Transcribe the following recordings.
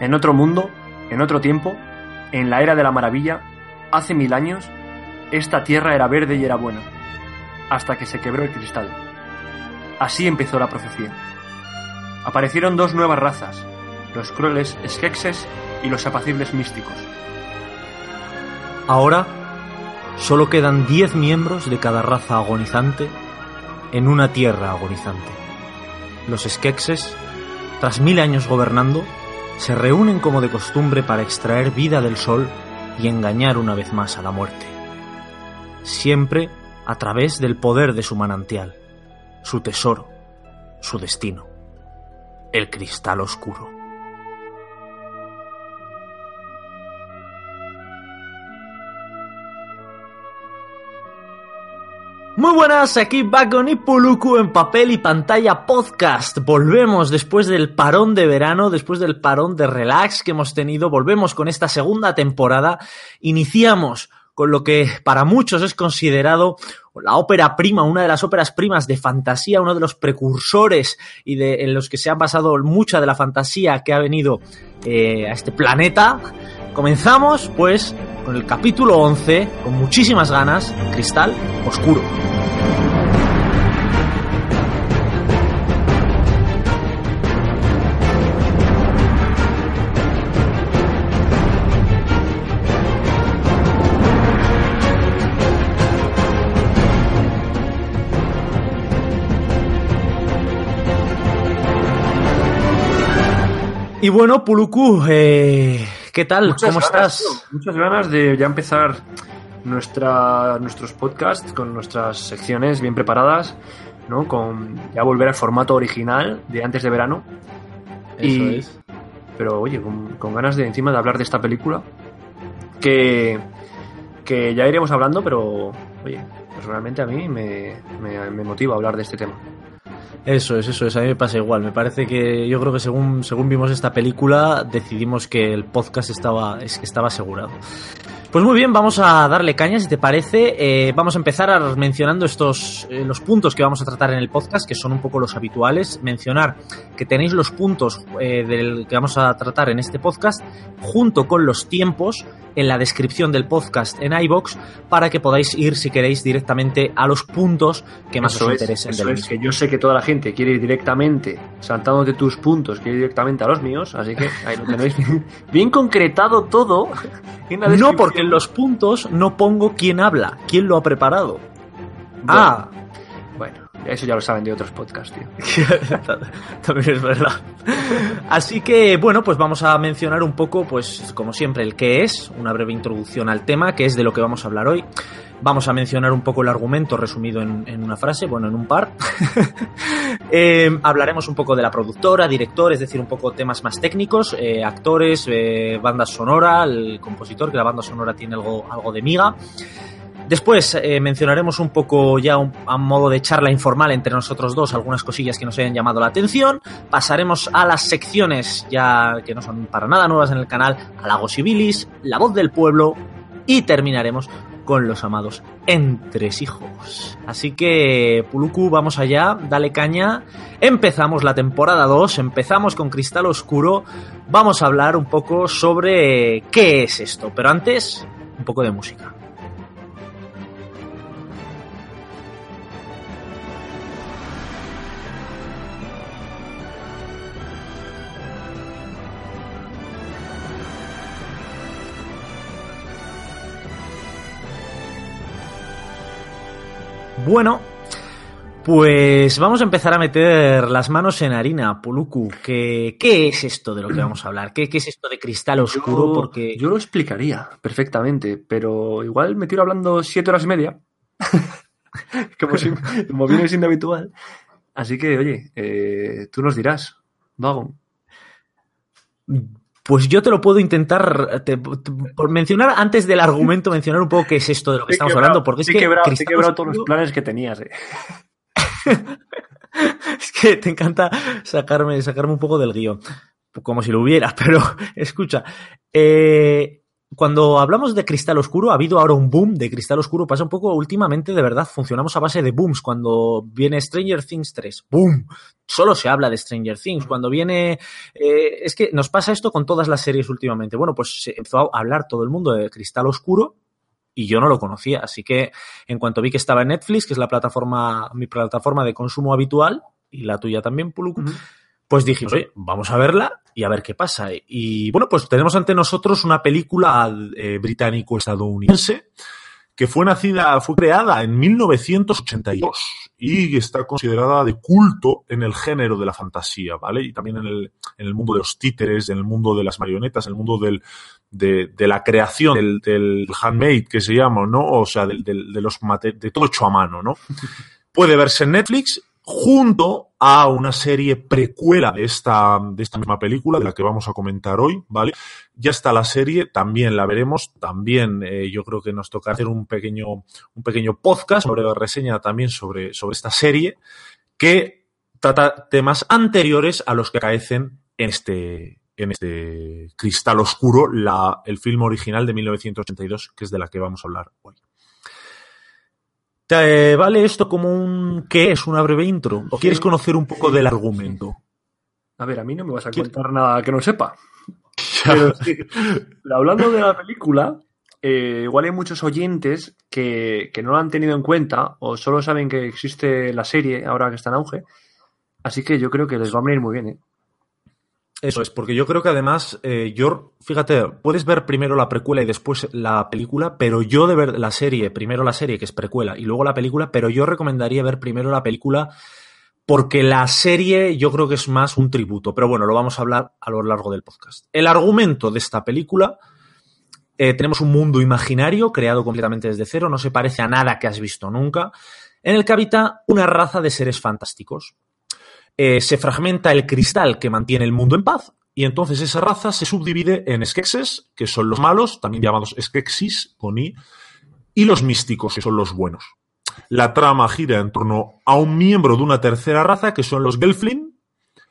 En otro mundo, en otro tiempo, en la era de la maravilla, hace mil años, esta tierra era verde y era buena, hasta que se quebró el cristal. Así empezó la profecía. Aparecieron dos nuevas razas, los crueles Skekses y los apacibles místicos. Ahora solo quedan diez miembros de cada raza agonizante en una tierra agonizante. Los Skekses, tras mil años gobernando, se reúnen como de costumbre para extraer vida del sol y engañar una vez más a la muerte. Siempre a través del poder de su manantial, su tesoro, su destino, el cristal oscuro. Muy buenas, aquí Bacon y Puluku en papel y pantalla podcast. Volvemos después del parón de verano, después del parón de relax que hemos tenido, volvemos con esta segunda temporada. Iniciamos con lo que para muchos es considerado la ópera prima, una de las óperas primas de fantasía, uno de los precursores y de, en los que se ha basado mucha de la fantasía que ha venido eh, a este planeta. Comenzamos, pues, con el capítulo 11, con muchísimas ganas, Cristal Oscuro. Y bueno, Puluku, eh, ¿qué tal? Muchas ¿Cómo ganas, estás? tío, Muchas ganas de ya empezar nuestra, nuestros podcasts con nuestras secciones bien preparadas, ¿no? Con ya volver al formato original de antes de verano. Y- Pero oye, con, con ganas de encima de hablar de esta película. Que, que ya iremos hablando, pero oye, pues realmente a mí me, me, me motiva hablar de este tema. Eso es, eso es, a mí me pasa igual. Me parece que yo creo que según, según vimos esta película, decidimos que el podcast estaba, es, estaba asegurado. Pues muy bien, vamos a darle caña, si te parece. Eh, vamos a empezar a- mencionando estos eh, los puntos que vamos a tratar en el podcast, que son un poco los habituales. Mencionar que tenéis los puntos eh, del que vamos a tratar en este podcast, junto con los tiempos en la descripción del podcast en iBox, para que podáis ir, si queréis, directamente a los puntos que más Eso os es, interesen eso del es, mismo. que yo sé que toda la gente quiere ir directamente, saltándote tus puntos, quiere ir directamente a los míos, así que ahí lo tenéis bien, bien concretado todo. en la No, porque en los puntos no pongo quién habla, quién lo ha preparado. Ah, Bueno, eso ya lo saben de otros podcasts, tío. también es verdad. Así que, bueno, pues vamos a mencionar un poco, pues como siempre, el qué es, una breve introducción al tema, que es de lo que vamos a hablar hoy. Vamos a mencionar un poco el argumento resumido en, una frase, bueno, en un par. Eh, hablaremos un poco de la productora, director, es decir, un poco temas más técnicos, eh, actores, eh, banda sonora, el compositor, que la banda sonora tiene algo, algo de miga. Después eh, mencionaremos un poco ya a modo de charla informal entre nosotros dos algunas cosillas que nos hayan llamado la atención. Pasaremos a las secciones ya que no son para nada nuevas en el canal, a Bilis, La Voz del Pueblo y terminaremos con los amados entresijos. Así que, Puluku, vamos allá, dale caña. Empezamos la temporada 2, empezamos con Cristal Oscuro. Vamos a hablar un poco sobre qué es esto, pero antes, un poco de música. Bueno, pues vamos a empezar a meter las manos en harina, Puluku. ¿Qué, qué es esto de lo que vamos a hablar? ¿Qué, qué es esto de cristal oscuro? Yo, Porque yo lo explicaría perfectamente, pero igual me tiro hablando siete horas y media, como, si- como viene siendo habitual. Así que, oye, eh, tú nos dirás, Vagon. Pues yo te lo puedo intentar, te- te- por mencionar antes del argumento, mencionar un poco qué es esto de lo que Te estamos quebrado- hablando, porque es que quebrado, te he quebrado todos los planes que tenías. eh. es que te encanta sacarme, sacarme un poco del guion, como si lo hubiera, pero escucha, eh, cuando hablamos de cristal oscuro, ha habido ahora un boom de cristal oscuro. Pasa un poco últimamente, de verdad, funcionamos a base de booms. Cuando viene Stranger Things 3, boom. Solo se habla de Stranger Things. Cuando viene. Eh, es que nos pasa esto con todas las series últimamente. Bueno, pues se empezó a hablar todo el mundo de cristal oscuro y yo no lo conocía. Así que en cuanto vi que estaba en Netflix, que es la plataforma, mi plataforma de consumo habitual, y la tuya también, Puluku, uh -huh. pues dije, oye, vamos a verla y a ver qué pasa. Y bueno, pues tenemos ante nosotros una película eh, británico-estadounidense que fue nacida, fue creada en 1982 y está considerada de culto en el género de la fantasía, ¿vale? Y también en el, en el mundo de los títeres, en el mundo de las marionetas, en el mundo del, de, de, la creación del, del, handmade que se llama, ¿no? O sea, del, del, de los de todo hecho a mano, ¿no? Puede verse en Netflix junto a una serie precuela de esta, de esta misma película, de la que vamos a comentar hoy, ¿vale? Ya está la serie, también la veremos, también eh, yo creo que nos toca hacer un pequeño, un pequeño podcast sobre la reseña también sobre, sobre esta serie, que trata temas anteriores a los que acaecen en este, en este Cristal Oscuro, la, el film original de 1982, que es de la que vamos a hablar hoy. ¿Te vale esto como un qué es una breve intro? ¿O quieres conocer un poco del argumento? A ver, a mí no me vas a contar nada que no sepa. Pero sí, hablando de la película, eh, igual hay muchos oyentes que, que, no lo han tenido en cuenta o solo saben que existe la serie ahora que está en auge. Así que yo creo que les va a venir muy bien. ¿eh? Eso es, porque yo creo que además, eh, yo, fíjate, puedes ver primero la precuela y después la película, pero yo de ver la serie, primero la serie que es precuela y luego la película, pero yo recomendaría ver primero la película porque la serie yo creo que es más un tributo, pero bueno, lo vamos a hablar a lo largo del podcast. El argumento de esta película, eh, tenemos un mundo imaginario creado completamente desde cero, no se parece a nada que has visto nunca, en el que habita una raza de seres fantásticos eh, se fragmenta el cristal que mantiene el mundo en paz y entonces esa raza se subdivide en Skekses, que son los malos, también llamados Skeksis, con I, y los místicos, que son los buenos. La trama gira en torno a un miembro de una tercera raza, que son los Gelflin,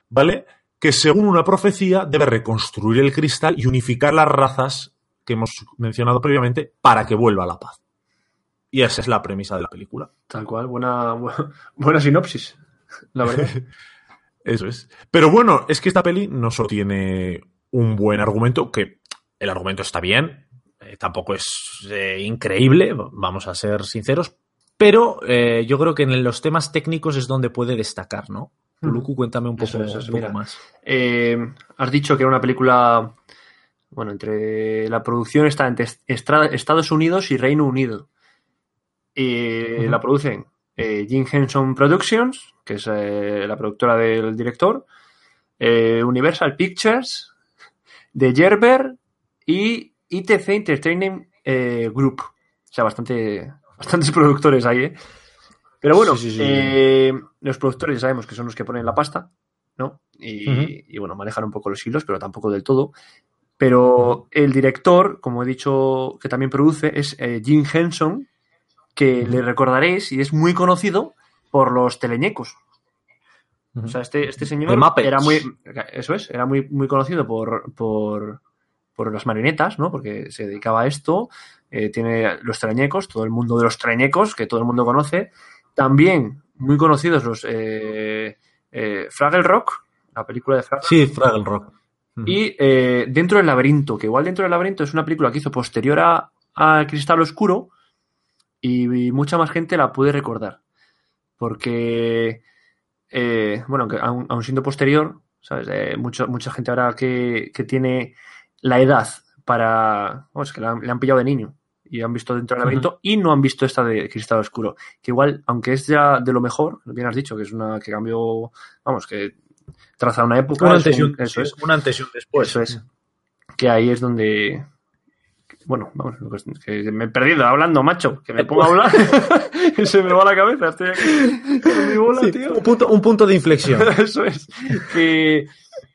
¿vale? Que según una profecía debe reconstruir el cristal y unificar las razas que hemos mencionado previamente para que vuelva a la paz. Y esa es la premisa de la película. Tal cual, buena, buena sinopsis, la verdad. Eso es. Pero bueno, es que esta peli no solo tiene un buen argumento, que el argumento está bien, eh, tampoco es eh, increíble, vamos a ser sinceros, pero eh, yo creo que en los temas técnicos es donde puede destacar, ¿no? Luku, cuéntame un poco, eso, eso, un poco mira, más. Has dicho que era una película, bueno, entre la producción está entre Estados Unidos y Reino Unido. Y uh -huh. la producen eh, Jim Henson Productions, que es eh, la productora del director, eh, Universal Pictures, The Gerber y ITC Entertainment Group. O sea, bastante, bastantes productores ahí, ¿eh? Pero bueno, sí, sí, sí. los productores ya sabemos que son los que ponen la pasta, ¿no? Y, uh -huh. y, bueno, manejan un poco los hilos, pero tampoco del todo. Pero el director, como he dicho, que también produce, es Jim Henson, que le recordaréis y es muy conocido por los teleñecos. O sea, este, este señor era muy. Eso es, era muy, muy conocido por, por, por las marionetas, ¿no? Porque se dedicaba a esto. Eh, tiene los teleñecos, todo el mundo de los teleñecos, que todo el mundo conoce. También muy conocidos los eh, eh, Fraggle Rock, la película de Fraggle Sí, Fraggle Rock. Uh -huh. Y eh, Dentro del Laberinto, que igual Dentro del Laberinto es una película que hizo posterior a, a Cristal Oscuro y, y mucha más gente la puede recordar. Porque eh, bueno, aún, aún, siendo posterior, ¿sabes? Eh, mucho, mucha gente ahora que, que, tiene la edad para. Oh, es que la, le han pillado de niño y han visto dentro del laberinto uh -huh. y no han visto esta de Cristal Oscuro. Que igual, aunque es ya de lo mejor, bien has dicho, que es una que cambió, vamos, que traza una época. Un antes y un, eso es, un antes y un después. Eso es. Que ahí es donde, bueno, vamos, que me he perdido hablando, macho, que me pongo a hablar y se me va la cabeza, estoy aquí con mi bola, sí, tío. Un punto, un punto de inflexión. Eso es. Que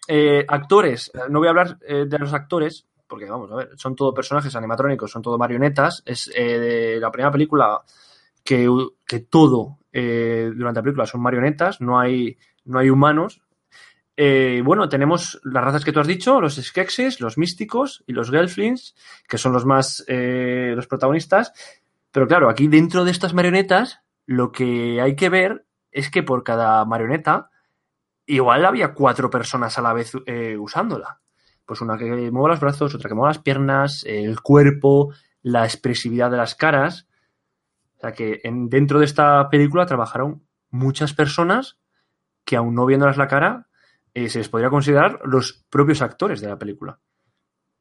eh, actores, no voy a hablar eh, de los actores, porque vamos, a ver, son todo personajes animatrónicos, son todo marionetas, es eh, la primera película que, que todo eh, durante la película son marionetas, no hay, no hay humanos. Eh, bueno, tenemos las razas que tú has dicho, los Skeksis, los místicos y los Gelflings, que son los más eh, los protagonistas. Pero claro, aquí dentro de estas marionetas, lo que hay que ver es que por cada marioneta, igual había cuatro personas a la vez eh, usándola. Pues una que mueve los brazos, otra que mueve las piernas, el cuerpo, la expresividad de las caras. O sea que en, dentro de esta película trabajaron muchas personas que aún no viéndolas la cara, eh, se les podría considerar los propios actores de la película.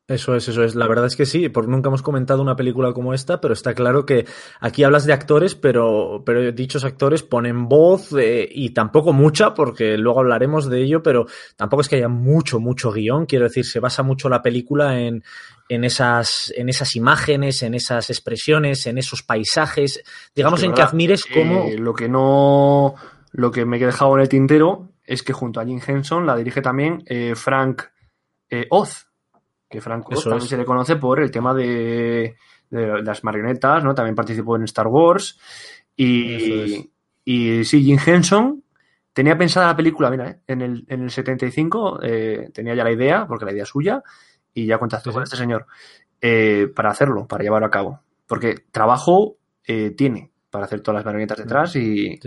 Eso es, eso es. La verdad es que sí, porque nunca hemos comentado una película como esta, pero está claro que aquí hablas de actores, pero, pero dichos actores ponen voz eh, y tampoco mucha, porque luego hablaremos de ello, pero tampoco es que haya mucho, mucho guion. Quiero decir, se basa mucho la película en, en, esas, en esas imágenes, en esas expresiones, en esos paisajes. Digamos, en que admires cómo. Eh, lo que no. Lo que me he dejado en el tintero es que junto a Jim Henson la dirige también eh, Frank Oz que Franco también se le conoce por el tema de, las marionetas, ¿no? También participó en Star Wars. Y, y sí, Jim Henson tenía pensada la película, mira, ¿eh? en, el, en el 75 eh, tenía ya la idea, porque la idea es suya, y ya contactó con este señor eh, para hacerlo, para llevarlo a cabo. Porque trabajo tiene para hacer todas las marionetas detrás y,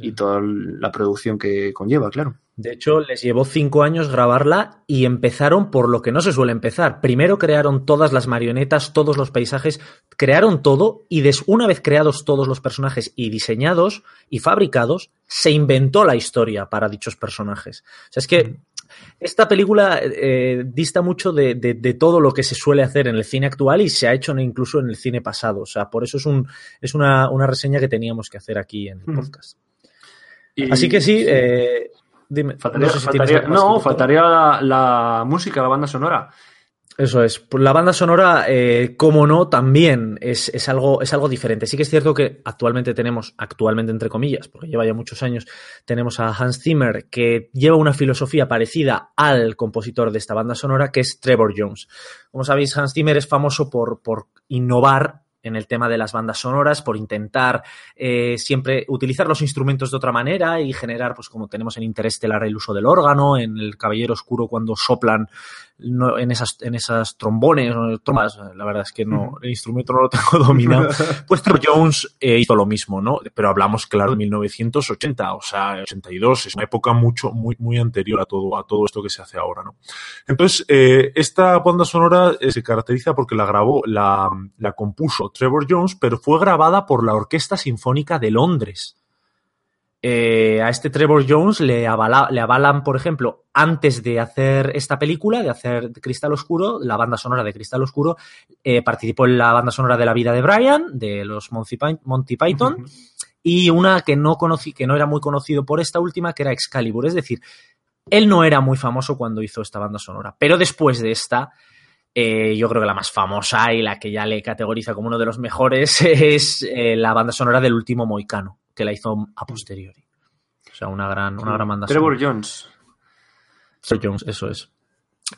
y toda la producción que conlleva, claro. De hecho, les llevó cinco años grabarla y empezaron por lo que no se suele empezar. Primero crearon todas las marionetas, todos los paisajes, crearon todo y des, una vez creados todos los personajes y diseñados y fabricados, se inventó la historia para dichos personajes. O sea, es que esta película eh, dista mucho de, todo lo que se suele hacer en el cine actual y se ha hecho incluso en el cine pasado. O sea, por eso es, un, es una, reseña que teníamos que hacer aquí en el podcast. Así que sí, eh, Dime, no, faltaría, la, música, la banda sonora. Eso es. La banda sonora, eh, como no, también es, algo, es algo diferente. Sí que es cierto que actualmente tenemos, actualmente entre comillas, porque lleva ya muchos años, tenemos a Hans Zimmer, que lleva una filosofía parecida al compositor de esta banda sonora, que es Trevor Jones. Como sabéis, Hans Zimmer es famoso por, por innovar en el tema de las bandas sonoras, por intentar eh, siempre utilizar los instrumentos de otra manera y generar, pues como tenemos en Interestelar el uso del órgano, en el Caballero Oscuro cuando soplan en esas, en esas trombones o trombas, la verdad es que no, el instrumento no lo tengo dominado. pues Trevor Jones eh, hizo lo mismo, ¿no? Pero hablamos, claro, de 1980, o sea, 82, es una época mucho, muy, muy anterior a todo, a todo esto que se hace ahora, ¿no? Entonces, eh, esta banda sonora eh, se caracteriza porque la grabó, la, la compuso Trevor Jones, pero fue grabada por la Orquesta Sinfónica de Londres. Eh, a este Trevor Jones le, le, avalan, por ejemplo, antes de hacer esta película, de hacer Cristal Oscuro, la banda sonora de Cristal Oscuro, eh, participó en la banda sonora de La vida de Brian, de los Monty, Python, y una que no conocí, que no era muy conocido por esta última, que era Excalibur. Es decir, él no era muy famoso cuando hizo esta banda sonora, pero después de esta, eh, yo creo que la más famosa y la que ya le categoriza como uno de los mejores es la banda sonora del último Moicano que la hizo a posteriori. O sea, una gran, una gran banda Trevor Jones. Trevor Jones, eso es.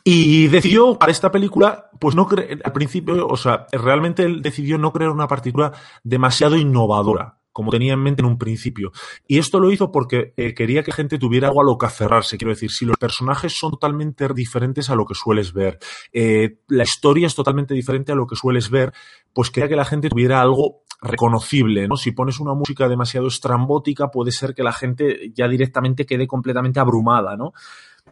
Y decidió para esta película, pues no al principio, o sea, realmente él decidió no crear una partitura demasiado innovadora, como tenía en mente en un principio. Y esto lo hizo porque eh, quería que la gente tuviera algo a lo que aferrarse. Quiero decir, si los personajes son totalmente diferentes a lo que sueles ver, eh, la historia es totalmente diferente a lo que sueles ver, pues quería que la gente tuviera algo reconocible, ¿no? Si pones una música demasiado estrambótica, puede ser que la gente ya directamente quede completamente abrumada, ¿no?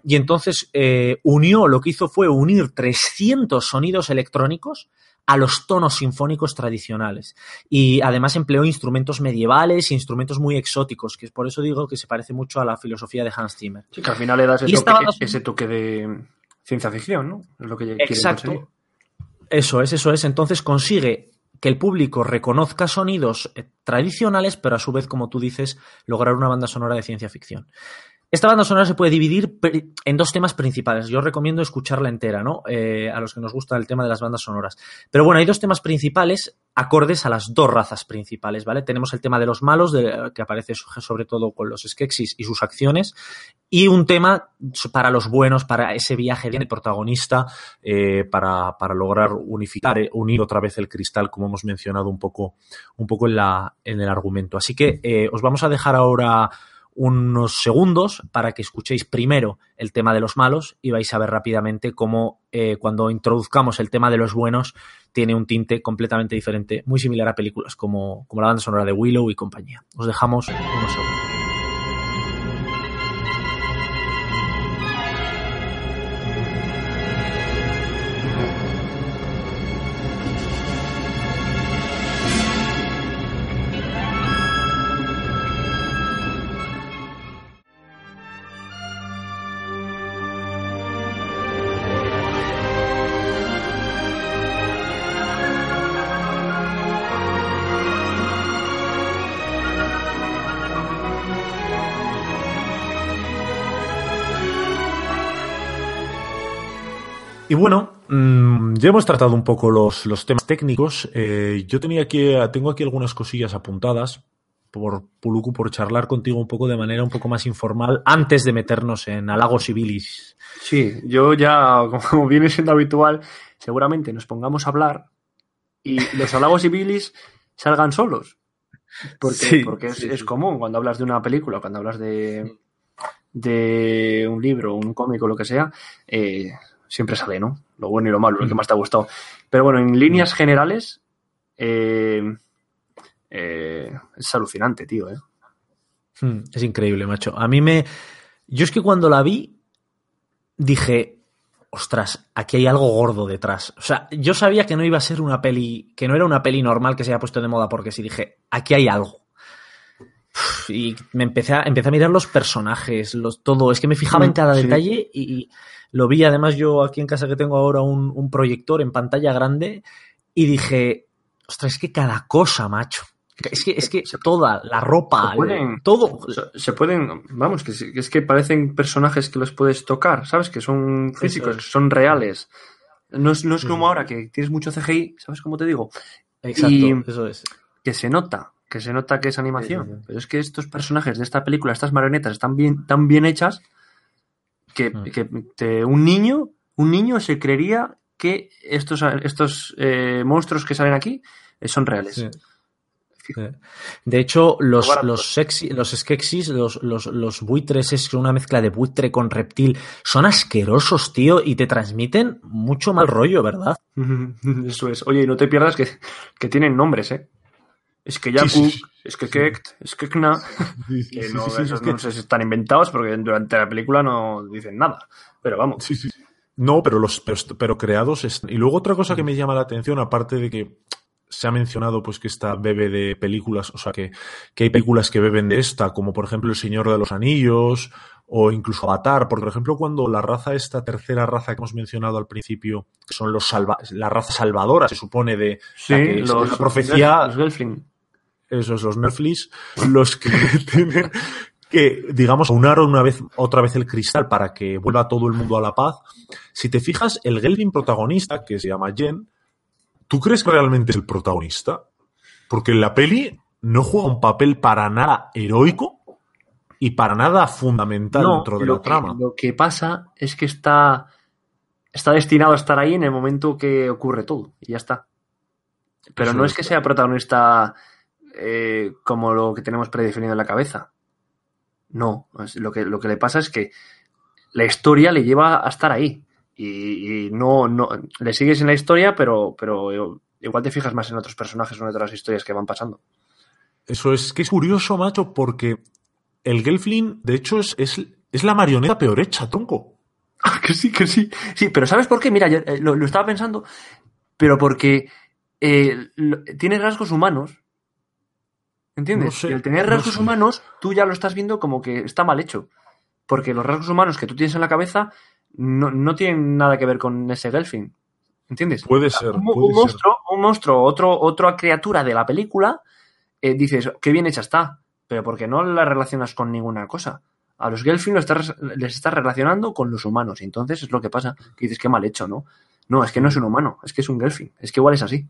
Y entonces eh, unió, lo que hizo fue unir 300 sonidos electrónicos a los tonos sinfónicos tradicionales. Y además empleó instrumentos medievales, instrumentos muy exóticos, que es por eso digo que se parece mucho a la filosofía de Hans Zimmer. Sí, que al final le das ese, toque, ese toque, de ciencia ficción, ¿no? Es lo que Exacto. Eso es, eso es. Entonces consigue que el público reconozca sonidos eh, tradicionales, pero a su vez, como tú dices, lograr una banda sonora de ciencia ficción. Esta banda sonora se puede dividir en dos temas principales. Yo recomiendo escucharla entera, ¿no? Eh, a los que nos gusta el tema de las bandas sonoras. Pero bueno, hay dos temas principales acordes a las dos razas principales, ¿vale? Tenemos el tema de los malos, que aparece sobre todo con los Skeksis y sus acciones, y un tema para los buenos, para ese viaje del protagonista, eh, para, lograr unificar, eh, unir otra vez el cristal, como hemos mencionado un poco, un poco en el argumento. Así que os vamos a dejar ahora unos segundos para que escuchéis primero el tema de los malos y vais a ver rápidamente cómo eh, cuando introduzcamos el tema de los buenos tiene un tinte completamente diferente, muy similar a películas como, como la banda sonora de Willow y compañía. Os dejamos unos segundos. Y bueno, mmm, ya hemos tratado un poco los, los temas técnicos. Eh, yo tenía aquí, tengo aquí algunas cosillas apuntadas por Puluku, por charlar contigo un poco de manera un poco más informal antes de meternos en halagos y bilis. Sí, yo ya, como viene siendo habitual, seguramente nos pongamos a hablar y los halagos y bilis salgan solos. Porque, Sí, porque es, sí, es sí. común cuando hablas de una película, cuando hablas de, de un libro, un cómic o lo que sea, eh, siempre sale, ¿no? Lo bueno y lo malo, lo que más te ha gustado. Pero bueno, en líneas generales, eh, eh, es alucinante, tío, ¿eh? Hmm, Es increíble, macho. A mí me. Yo es que cuando la vi, dije, ostras, aquí hay algo gordo detrás. O sea, yo sabía que no iba a ser una peli, que no era una peli normal que se haya puesto de moda, porque sí dije, aquí hay algo. Y me empecé a, empecé a mirar los personajes, los, todo. Es que me fijaba en Mm, cada sí. detalle y, y lo vi. Además, yo aquí en casa que tengo ahora un, un proyector en pantalla grande y dije, ostras, es que cada cosa, macho. Es que, es que toda, la ropa, Se pueden- todo. Se- Se pueden, vamos, que, es que parecen personajes que los puedes tocar, ¿sabes? Que son físicos, es. son reales. No es, no es como ahora que tienes mucho CGI, ¿sabes cómo te digo? Exacto, Y- eso es. Que se nota, que se nota que es animación. Sí, sí, sí. Pero es que estos personajes de esta película, estas marionetas, están bien, tan bien hechas que, Mm. que te- un niño, un niño se creería que estos, estos eh, monstruos que salen aquí eh, son reales. De hecho, los, los sexy, los los, los, los buitres, es una mezcla de buitre con reptil, son asquerosos, tío, y te transmiten mucho mal rollo, ¿verdad? Eso es. Oye, y no te pierdas que, que tienen nombres, ¿eh? Es que Yaku, Sí, sí, sí. es que Kekt, es que Kna, que no, esos no sé si están inventados porque durante la película no dicen nada. Pero vamos. No, pero los pero, pero creados están. Y luego otra cosa que me llama la atención, aparte de que se ha mencionado pues que esta bebe de películas, o sea que, que hay películas que beben de esta, como por ejemplo El Señor de los Anillos, o incluso Avatar, porque por ejemplo cuando la raza, esta tercera raza que hemos mencionado al principio, que son los salva la raza salvadora, se supone de Sí, la que los, la profecía, los Gelfling. Esos los Netflix, los que tienen que, digamos, aunar una vez, otra vez el cristal para que vuelva todo el mundo a la paz. Si te fijas, el Gelfling protagonista, que se llama Jen, ¿tú crees que realmente es el protagonista? Porque en la peli no juega un papel para nada heroico y para nada fundamental No, dentro de la que- trama. Lo que pasa es que está, está destinado a estar ahí en el momento que ocurre todo. Y ya está. Pero Eso no es que sea protagonista eh, como lo que tenemos predefinido en la cabeza. No. es- Lo que, lo que le pasa es que la historia le lleva a estar ahí. Y, y no, no. Le sigues en la historia, pero, pero igual te fijas más en otros personajes o en otras historias que van pasando. Eso es que es curioso, macho, porque el Gelfling, de hecho, es, es, es la marioneta peor hecha, tronco. Ah, que sí, que sí. Sí, pero ¿sabes por qué? Mira, yo, eh, lo, lo estaba pensando, pero porque eh, lo- tiene rasgos humanos. ¿Entiendes? No sé, y al tener no rasgos sé. humanos, tú ya lo estás viendo como que está mal hecho. Porque los rasgos humanos que tú tienes en la cabeza no, no tienen nada que ver con ese Gelfin. ¿Entiendes? Puede ser, un, puede un ser. monstruo, un monstruo, otro, otra criatura de la película, eh, dices, qué bien hecha está, pero porque no la relacionas con ninguna cosa. A los Gelfin lo estás- les estás relacionando con los humanos, y entonces es lo que pasa, que dices, qué mal hecho, ¿no? No, es que no es un humano, es que es un Gelfin, es que igual es así.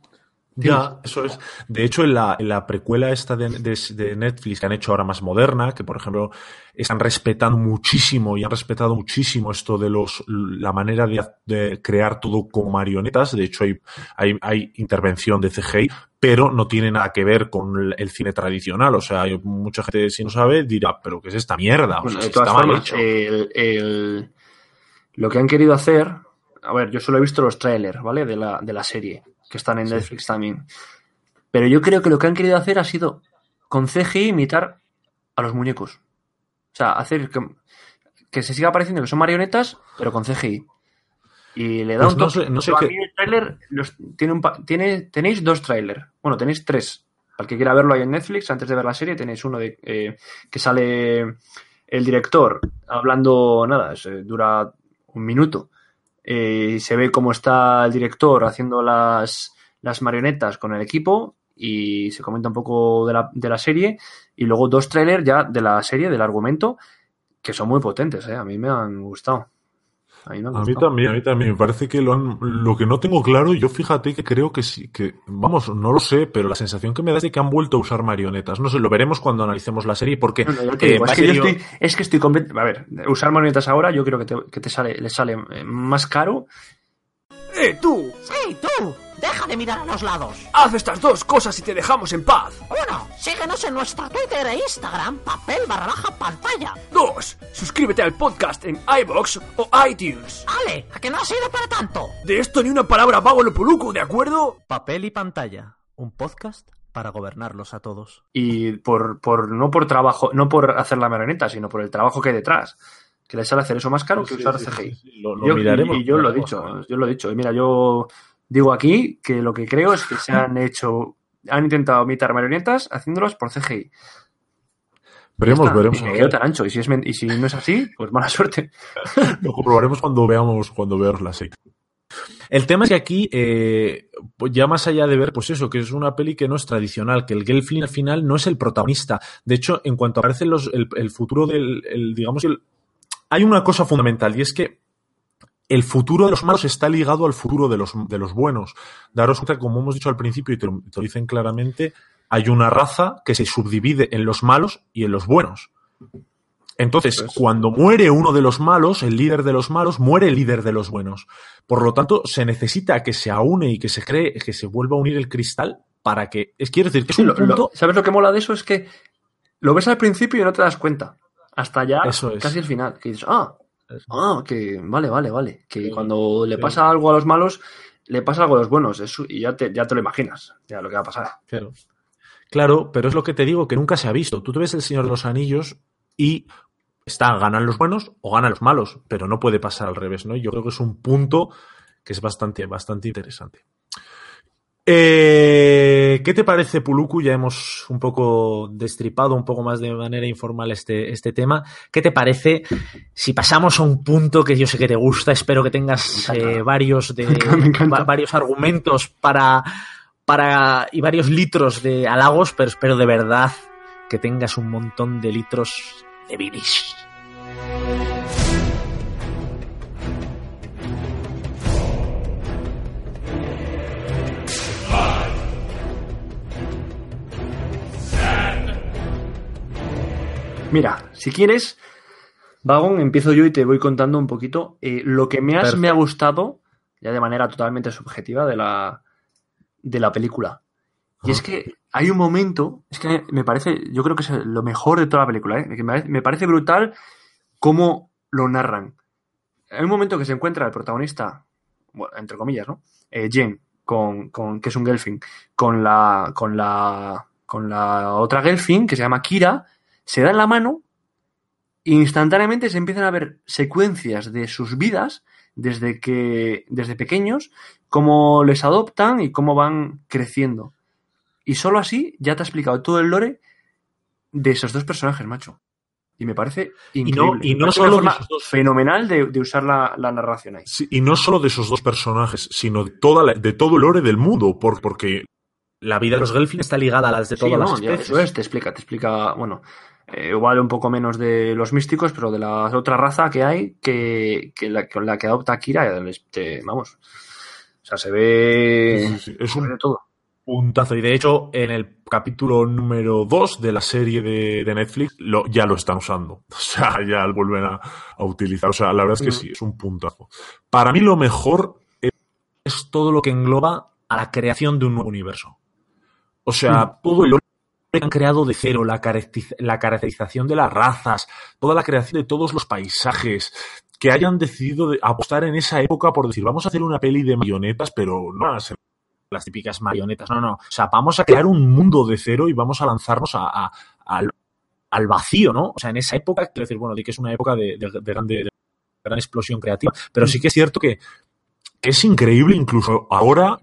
Ya, eso es. De hecho, en la, en la precuela esta de, de, de, Netflix que han hecho ahora más moderna, que por ejemplo están respetando muchísimo y han respetado muchísimo esto de los la manera de, de crear todo con marionetas. De hecho, hay, hay, hay, intervención de CGI, pero no tiene nada que ver con el cine tradicional. O sea, mucha gente, si no sabe, dirá, pero ¿qué es esta mierda? O Bueno, sea, de todas está mal hecho. el- el- lo que han querido hacer, a ver, yo solo he visto los trailers, ¿vale? De la, de la serie, que están en Sí. Netflix también. Pero yo creo que lo que han querido hacer ha sido con CGI imitar a los muñecos. O sea, hacer que, que se siga pareciendo que son marionetas, pero con CGI. Y le da Pues un no toque. sé- no sé qué- mí el tráiler los- tiene un tiene, tenéis dos trailers. Bueno, tenéis tres. Al que quiera verlo ahí en Netflix, antes de ver la serie, tenéis uno de eh, que sale el director hablando, nada, dura un minuto. Eh, se ve cómo está el director haciendo las, las marionetas con el equipo y se comenta un poco de la, de la serie. Y luego dos trailers ya de la serie, del argumento, que son muy potentes, ¿eh? A mí me han gustado. A mí A también, a mí también. Me parece que lo han, lo que no tengo claro, yo fíjate que creo que sí, que, vamos, no lo sé, pero la sensación que me da es de que han vuelto a usar marionetas. No sé, lo veremos cuando analicemos la serie, porque No, no, eh, es, que yo estoy, es que estoy A ver, usar marionetas ahora yo creo que te, que te sale, le sale eh, más caro. ¡Eh, tú! ¡Hey, tú! ¡Deja de mirar a los lados! Haz estas dos cosas y te dejamos en paz. Uno, síguenos en nuestra Twitter e Instagram, papel barra baja pantalla. Dos, suscríbete al podcast en iBox o iTunes. Ale, ¿a que no ha sido para tanto? De esto ni una palabra vago lo poluco, ¿de acuerdo? Papel y pantalla, un podcast para gobernarlos a todos. Y por, por, no por trabajo, no por hacer la marioneta, sino por el trabajo que hay detrás. Que le sale hacer eso más caro que usar sí, CGI. sí, sí, lo- lo Yo- miraremos, y yo lo he dicho, yo lo he dicho. Y mira, yo digo aquí que lo que creo es que se han hecho, han intentado imitar marionetas haciéndolas por CGI. Veremos, veremos. Y tan ancho. Y si, es y si no es así, pues mala suerte. Lo comprobaremos cuando veamos, cuando veamos la serie. El tema es que aquí, eh, pues ya más allá de ver, pues eso, que es una peli que no es tradicional, que el Gelfling al final no es el protagonista. De hecho, en cuanto aparece los, el, el futuro del, el, digamos, el, hay una cosa fundamental y es que el futuro de los malos está ligado al futuro de los, de los buenos. Daros cuenta, como hemos dicho al principio y te lo, te lo dicen claramente, hay una raza que se subdivide en los malos y en los buenos. Entonces, Pues- cuando muere uno de los malos, el líder de los malos, muere el líder de los buenos. Por lo tanto, se necesita que se aúne y que se cree, que se vuelva a unir el cristal para que. Es quiero decir que es un lo- lo- punto. ¿Sabes lo que mola de eso? Es que lo ves al principio y no te das cuenta. Hasta ya Eso es. casi el final. Que dices, ah, ah, que vale, vale, vale. Que Sí, cuando le sí. pasa algo a los malos, le pasa algo a los buenos. Eso, y ya te, ya te lo imaginas, ya lo que va a pasar. Claro. Claro, pero es lo que te digo que nunca se ha visto. Tú te ves el Señor de los Anillos y está, ganan los buenos o ganan los malos, pero no puede pasar al revés, ¿no? Yo creo que es un punto que es bastante, bastante interesante. Eh, ¿Qué te parece, Puluku? Ya hemos un poco destripado un poco más de manera informal este, este tema. ¿Qué te parece si pasamos a un punto que yo sé que te gusta? Espero que tengas eh, varios, de, va- varios argumentos para, para y varios litros de halagos, pero espero de verdad que tengas un montón de litros de bilis. Mira, si quieres, Vagón, empiezo yo y te voy contando un poquito eh, lo que me, has, Perfecto. me ha gustado, ya de manera totalmente subjetiva, de la, de la película. Y es que hay un momento, es que me parece, yo creo que es lo mejor de toda la película, ¿eh? que me parece brutal cómo lo narran. Hay un momento que se encuentra el protagonista, bueno, entre comillas, ¿no? Eh, Jen, con, con, que es un Gelfin, con la, con la, con la otra Gelfin, que se llama Kira, se dan la mano e instantáneamente se empiezan a ver secuencias de sus vidas desde que, desde pequeños, cómo les adoptan y cómo van creciendo. Y solo así ya te ha explicado todo el lore de esos dos personajes, macho. Y me parece increíble. y no solo una de forma fenomenal de, de usar la, la narración ahí. Sí, y no solo de esos dos personajes, sino de, toda la- de todo el lore del mundo, por- porque la vida de los Gelfling está ligada a las de Sí, todas no, las especies. eso es, te explica, te explica, bueno, eh, igual un poco menos de los místicos, pero de la otra raza que hay, que, que la, con la que adopta Kira, les- te- vamos, o sea, se ve, Sí, sí, sí. Es un de todo. puntazo. Y de hecho, en el capítulo número 2 de la serie de, de Netflix lo, ya lo están usando. O sea, ya lo vuelven a, a utilizar. O sea, la verdad es que sí, es un puntazo. Para mí lo mejor es, es todo lo que engloba a la creación de un nuevo universo. O sea, todo el que han creado de cero, la, caracteriz- la caracterización de las razas, toda la creación de todos los paisajes, que hayan decidido de apostar en esa época por decir, vamos a hacer una peli de marionetas, pero no van a ser las típicas marionetas, no, no. O sea, vamos a crear un mundo de cero y vamos a lanzarnos a, a- al, al vacío, ¿no? O sea, en esa época, quiero decir, bueno, di que es una época de, de- de grande- de gran explosión creativa, pero sí que es cierto que, que es increíble incluso ahora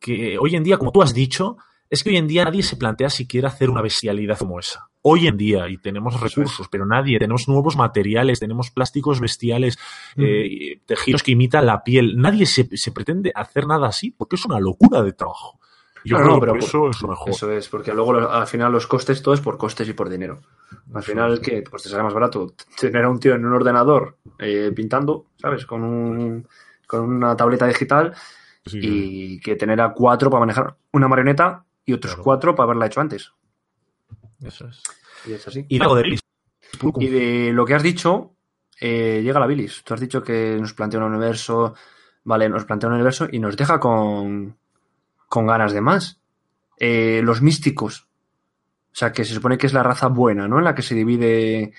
que hoy en día, como tú has dicho, es que hoy en día nadie se plantea siquiera hacer una bestialidad como esa. Hoy en día, y tenemos recursos, pero nadie, tenemos nuevos materiales, tenemos plásticos bestiales, eh, tejidos que imitan la piel. Nadie se, se pretende hacer nada así porque es una locura de trabajo. Yo Claro, creo no, que pero por eso es lo mejor. Eso es, porque luego al final los costes, todo es por costes y por dinero. Al final, ¿qué? Pues te sale más barato tener a un tío en un ordenador eh, pintando, ¿sabes? Con, un, con una tableta digital Sí, y que tener a cuatro para manejar una marioneta y otros Claro. cuatro para haberla hecho antes. Eso es. Y es así. Y algo de Bilis. Y de lo que has dicho, eh, llega la bilis. Tú has dicho que nos plantea un universo, vale, nos plantea un universo y nos deja con, con ganas de más. Eh, los místicos. O sea, que se supone que es la raza buena, ¿no? En la que se divide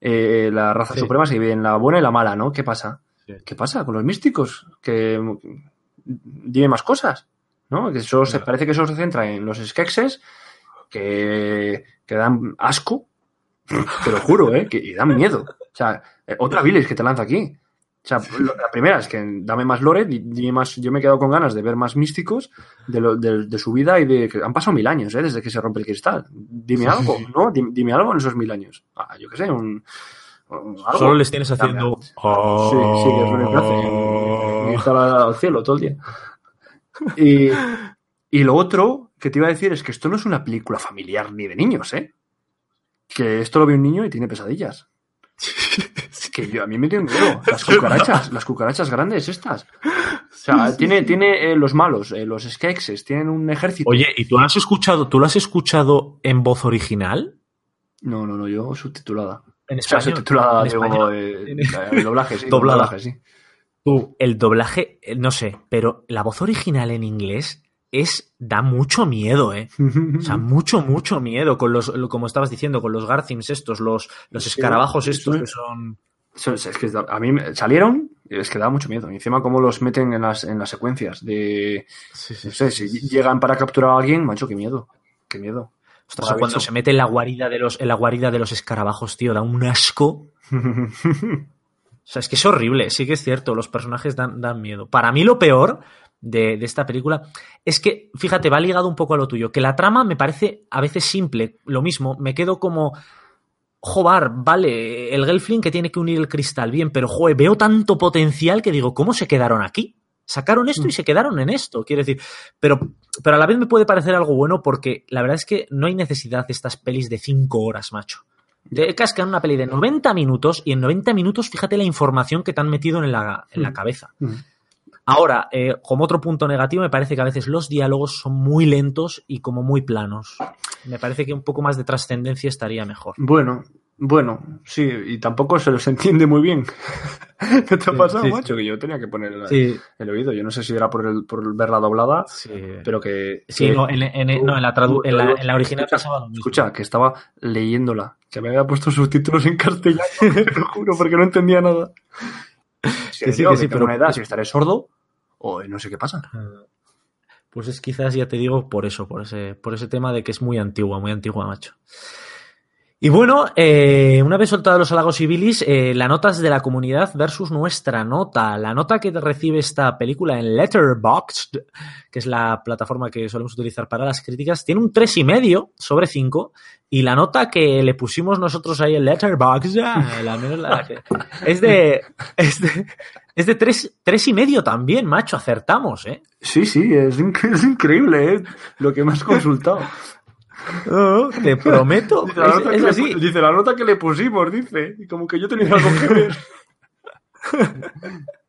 eh, la raza Sí. suprema, se divide en la buena y la mala, ¿no? ¿Qué pasa? Sí. ¿Qué pasa con los místicos? Que dime más cosas, ¿no? Que solo se parece que solo se centra en los skekses que, que dan asco, te lo juro, ¿eh? Que, y dan miedo. O sea, eh, otra bilis que te lanza aquí. O sea, lo- la primera es que dame más lore, di- dime más, yo me he quedado con ganas de ver más místicos de, lo- de- de su vida y de que han pasado mil años, ¿eh? Desde que se rompe el cristal. Dime algo, ¿no? Dime, dime algo en esos mil años. Ah, yo qué sé, un, un- algo. Solo les tienes haciendo. Sí, sí, que es lo que hace. Gritar al cielo todo el día. Y, y lo otro que te iba a decir es que esto no es una película familiar ni de niños, ¿eh? Que esto lo ve un niño y tiene pesadillas. Es que yo, a mí me dio miedo. Las cucarachas, las cucarachas grandes estas. O sea, tiene, tiene eh, los malos, eh, los skekses, tienen un ejército. Oye, ¿y tú lo has escuchado? ¿Tú lo has escuchado en voz original? No, no, no, yo subtitulada. En O sea, español. subtitulada, en digo, español. eh, sí. Doblada. el doblaje, sí. Tú, el doblaje, eh, no sé, pero la voz original en inglés es da mucho miedo, ¿eh? O sea, mucho, mucho miedo con los, lo- como estabas diciendo, con los Garcims estos, los, los escarabajos estos que son... Es que a mí salieron, es que da mucho miedo. Y encima cómo los meten en las, en las secuencias de... No sé, si llegan para capturar a alguien, macho, qué miedo. Qué miedo. Ostras, cuando se mete en la guarida de los, en la guarida de los escarabajos, tío, da un asco. O sea, es que es horrible, sí que es cierto, los personajes dan, dan miedo. Para mí lo peor de, de esta película es que, fíjate, va ligado un poco a lo tuyo, que la trama me parece a veces simple, lo mismo, me quedo como, joder, vale, el Gelfling que tiene que unir el cristal, bien, pero joder, veo tanto potencial que digo, ¿cómo se quedaron aquí? Sacaron esto y se quedaron en esto, quiero decir, pero, pero a la vez me puede parecer algo bueno porque la verdad es que no hay necesidad de estas pelis de 5 horas, macho. Te cascan una peli de 90 minutos y en 90 minutos fíjate la información que te han metido en la, en la Mm. cabeza. Mm. Ahora, eh, como otro punto negativo, me parece que a veces los diálogos son muy lentos y como muy planos. Me parece que un poco más de trascendencia estaría mejor. Bueno, bueno, sí, y tampoco se los entiende muy bien. ¿Qué te ha pasado, sí, macho? Que yo tenía que poner el, Sí, el oído. Yo no sé si era por, el, por verla doblada, sí. pero que... Sí, que- no, en, en- no, en la, tradu- en la, original Escucha, pasaba lo mismo. Escucha, que estaba leyéndola, que me había puesto subtítulos en castellano, te lo juro, porque no entendía nada. Si Que sí, que sí, pero- una edad, si estaré sordo, o no sé qué pasa. Pues es quizás, ya te digo, por eso, por ese, por ese tema de que es muy antigua, muy antigua, macho. Y bueno, eh, una vez soltados los halagos y bilis, eh, la notas de la comunidad versus nuestra nota. La nota que recibe esta película en Letterboxd, que es la plataforma que solemos utilizar para las críticas, tiene un 3,5 sobre 5. Y la nota que le pusimos nosotros ahí en Letterboxd, ah, es de, es de, es de 3, tres y medio también, macho. Acertamos, ¿eh? Sí, sí, es, es increíble, ¿eh? Lo que me has consultado. No, te prometo. Dice la, nota es así. Dice la nota que le pusimos, dice. Y como que yo tenía algo que ver.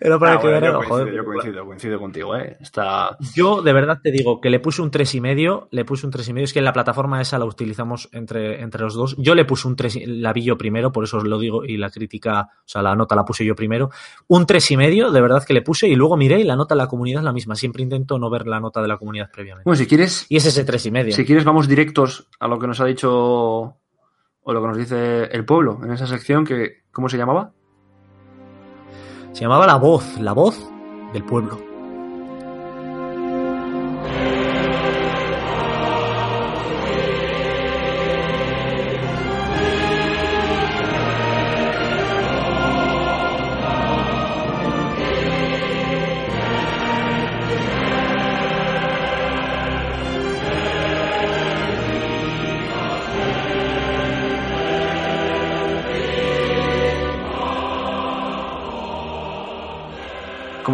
Era para Ah, que bueno, yo, coincido, joder, yo coincido, coincido contigo, ¿eh? Está... Yo de verdad te digo que le puse un tres y medio, le puse un tres y medio, es que la plataforma esa la utilizamos entre, entre los dos. Yo le puse un tres, y- la vi yo primero, por eso os lo digo, y la crítica, o sea, la nota la puse yo primero. Un tres y medio, de verdad que le puse, y luego miré y la nota de la comunidad es la misma. Siempre intento no ver la nota de la comunidad previamente. Bueno, si quieres, Y es ese tres y medio. si quieres vamos directos a lo que nos ha dicho o lo que nos dice el pueblo en esa sección que, ¿cómo se llamaba? Se llamaba La Voz, La Voz del Pueblo.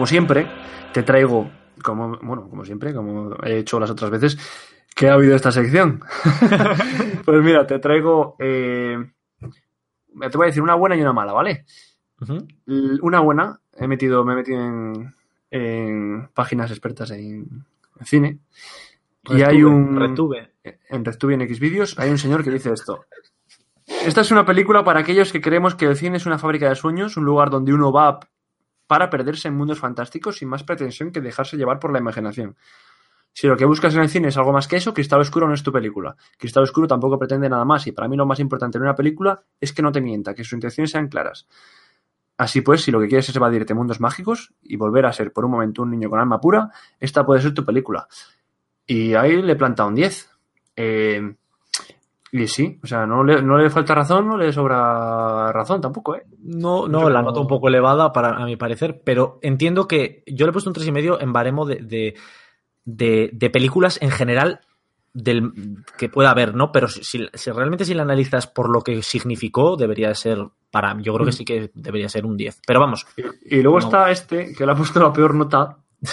Siempre, te traigo, como, bueno, como siempre, como he hecho las otras veces, que ha habido esta sección. pues mira, te traigo, eh, te voy a decir una buena y una mala, ¿vale? Una buena, he metido, me he metido en, en páginas expertas en, en cine. Y hay Retuve, un. retuve. En RedTube y en Xvideos hay un señor que dice esto. Esta es una película para aquellos que creemos que el cine es una fábrica de sueños, un lugar donde uno va para perderse en mundos fantásticos sin más pretensión que dejarse llevar por la imaginación. Si lo que buscas en el cine es algo más que eso, Cristal Oscuro no es tu película. Cristal Oscuro tampoco pretende nada más y para mí lo más importante en una película es que no te mienta, que sus intenciones sean claras. Así pues, si lo que quieres es evadirte mundos mágicos y volver a ser por un momento un niño con alma pura, esta puede ser tu película. Y ahí le planta un 10. Eh, y sí, o sea, no le, no le falta razón, no le sobra razón tampoco, ¿eh? No, no, la nota un poco elevada para a mi parecer, pero entiendo que yo le he puesto un tres y medio en baremo de, de, de- de películas en general del que pueda haber, ¿no? Pero si, si- si realmente si la analizas por lo que significó, debería ser para yo creo que sí que debería ser un 10. Pero vamos, Y, y luego No. está este, que le ha puesto la peor nota.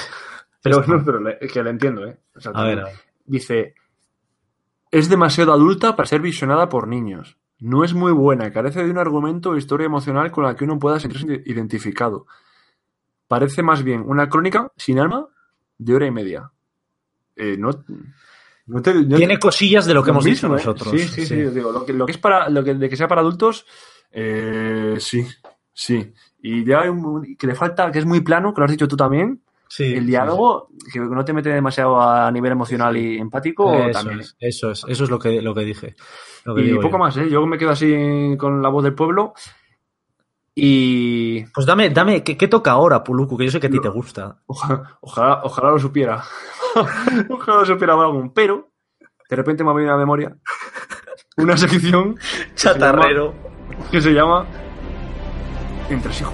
Pero, no, pero le- que le entiendo, ¿eh? O sea, a ver, a ver. Dice, es demasiado adulta para ser visionada por niños. No es muy buena, carece de un argumento o historia emocional con la que uno pueda sentirse identificado. Parece más bien una crónica sin alma de hora y media. Eh, no, no te- no tiene te- cosillas de lo que hemos dicho mismo, ¿eh? nosotros. Sí, sí, sí. digo, lo, que, lo que es para, lo que, de que sea para adultos, eh, sí, sí. Y ya hay un- que le falta, que es muy plano, que lo has dicho tú también, Sí, el sí, diálogo, que no te mete demasiado a nivel emocional y empático. Eso también. es, eso es, eso es lo que, lo que dije. Lo que Y poco yo. más, ¿eh? Yo me quedo así con la voz del pueblo. Y Pues dame, dame, ¿qué, qué toca ahora, Puluku? Que yo sé que a ti te gusta. ojalá, ojalá, ojalá lo supiera. ojalá lo supiera algún. Pero, de repente me ha venido a la memoria una sección Chatarrero. que se llama Entre hijos.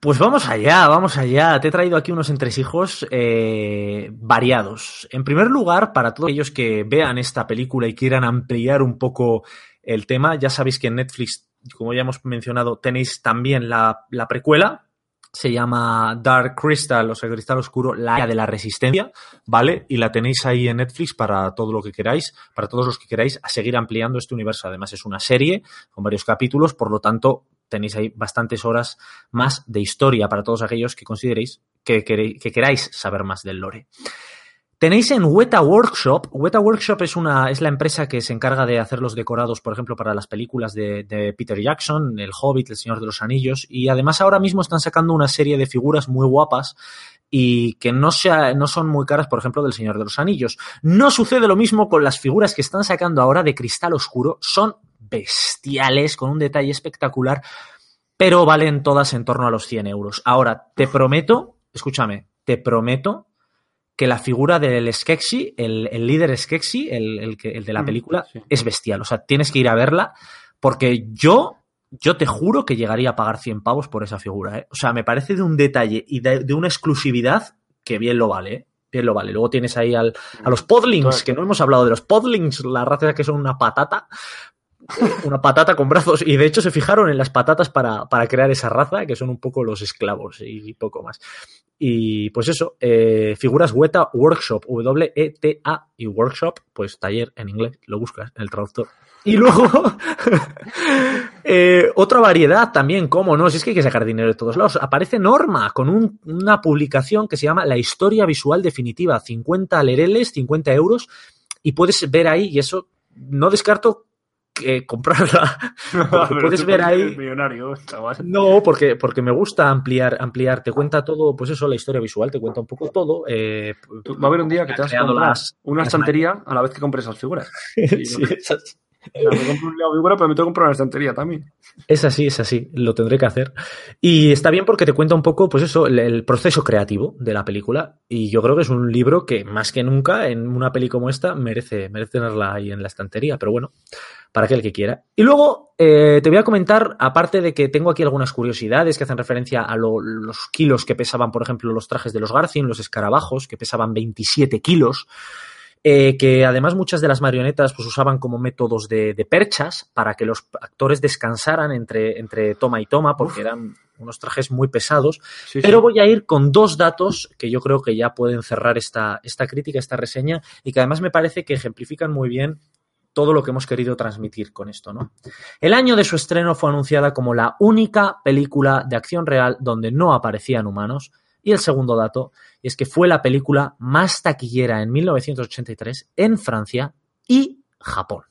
Pues vamos allá, vamos allá. Te he traído aquí unos entresijos eh, variados. En primer lugar, para todos aquellos que vean esta película y quieran ampliar un poco el tema, ya sabéis que en Netflix, como ya hemos mencionado, tenéis también la, la precuela. Se llama Dark Crystal, o sea, Cristal Oscuro, la era de la resistencia, ¿vale? Y la tenéis ahí en Netflix para todo lo que queráis, para todos los que queráis, a seguir ampliando este universo. Además, es una serie con varios capítulos, por lo tanto, tenéis ahí bastantes horas más de historia para todos aquellos que consideréis que, queráis saber más del lore. Tenéis en Weta Workshop. Weta Workshop es, una, es la empresa que se encarga de hacer los decorados, por ejemplo, para las películas de, de Peter Jackson, El Hobbit, El Señor de los Anillos. Y además ahora mismo están sacando una serie de figuras muy guapas y que no, sea, no son muy caras, por ejemplo, del Señor de los Anillos. No sucede lo mismo con las figuras que están sacando ahora de cristal oscuro. Son bestiales, con un detalle espectacular, pero valen todas en torno a los 100 euros. Ahora, te prometo, escúchame, te prometo que la figura del Skeksis, el, el líder Skeksis, el, el, de la Mm, película, sí. es bestial. O sea, tienes que ir a verla porque yo, yo te juro que llegaría a pagar 100 pavos por esa figura. ¿eh? O sea, me parece de un detalle y de, de una exclusividad que bien lo vale. ¿eh? Bien lo vale. Luego tienes ahí al, a los podlings, que no hemos hablado de los podlings, la raza que son una patata. Una patata con brazos. Y de hecho se fijaron en las patatas para, para crear esa raza, que son un poco los esclavos y poco más. Y pues eso, eh, figuras Weta Workshop, W-E-T-A y Workshop, pues taller en inglés, lo buscas en el traductor. Y luego, eh, otra variedad también, cómo no, si es que hay que sacar dinero de todos lados. Aparece Norma con un- una publicación que se llama La Historia Visual Definitiva, 50 lereles, 50 euros, y puedes ver ahí, y eso no descarto que comprarla. Porque Pero puedes ver ahí- millonario, chaval. No, porque, porque me gusta ampliar, ampliar, te cuenta todo, pues eso, la historia visual, te cuenta un poco todo. eh, Va a haber un día que te creado comprar las- una las estantería a la vez que compres esas figuras. sí, no- es, así. O sea, me compro una figura, pero me tengo que comprar una estantería también. es así, es así, lo tendré que hacer. Y está bien porque te cuenta un poco, pues eso, el, el proceso creativo de la película. Y yo creo que es un libro que más que nunca en una peli como esta merece, merece tenerla ahí en la estantería, pero bueno, para aquel que quiera. Y luego eh, te voy a comentar, aparte de que tengo aquí algunas curiosidades que hacen referencia a lo- los kilos que pesaban, por ejemplo, los trajes de los Garcin, los escarabajos, que pesaban 27 kilos. eh, que además muchas de las marionetas pues usaban como métodos de, de perchas para que los actores descansaran entre, entre toma y toma porque eran unos trajes muy pesados Sí, pero sí. voy a ir con dos datos que yo creo que ya pueden cerrar esta, esta crítica, esta reseña, y que además me parece que ejemplifican muy bien todo lo que hemos querido transmitir con esto, ¿no? El año de su estreno fue anunciada como la única película de acción real donde no aparecían humanos. Y el segundo dato es que fue la película más taquillera en 1983 en Francia y Japón.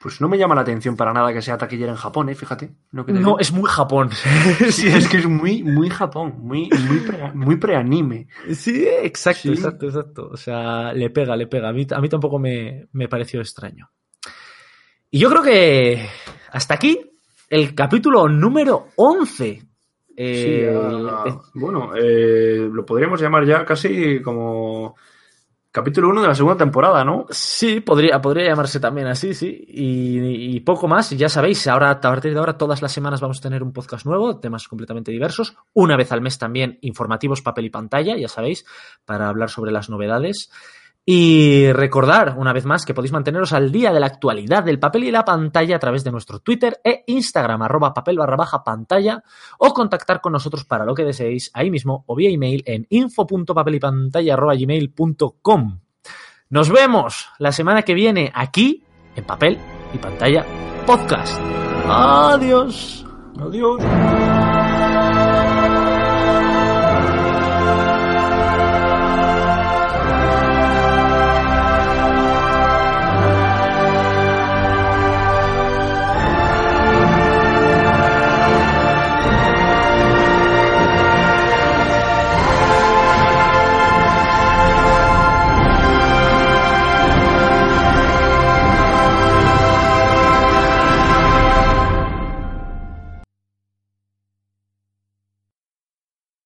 Pues no me llama la atención para nada que sea taquillera en Japón, ¿eh? Fíjate. lo que te No, es muy Japón. Sí, es que es muy, muy Japón, muy, muy, pre, muy preanime. Sí, exacto, Sí. exacto, exacto. O sea, le pega, le pega. A mí, a mí tampoco me, me pareció extraño. Y yo creo que hasta aquí el capítulo número 11. Eh, Sí, ah, bueno, eh, lo podríamos llamar ya casi como capítulo 1 de la segunda temporada, ¿no? Sí, podría, podría llamarse también así, sí. Y, y poco más. Ya sabéis, ahora a partir de ahora, todas las semanas vamos a tener un podcast nuevo, temas completamente diversos. Una vez al mes también informativos, papel y pantalla, ya sabéis, para hablar sobre las novedades. Y recordar, una vez más, que podéis manteneros al día de la actualidad del papel y la pantalla a través de nuestro Twitter e Instagram, arroba papel barra baja pantalla, o contactar con nosotros para lo que deseéis ahí mismo o vía email en info.papelypantalla arroba gmail.com. Nos vemos la semana que viene aquí en papel y pantalla podcast. Adiós. Adiós.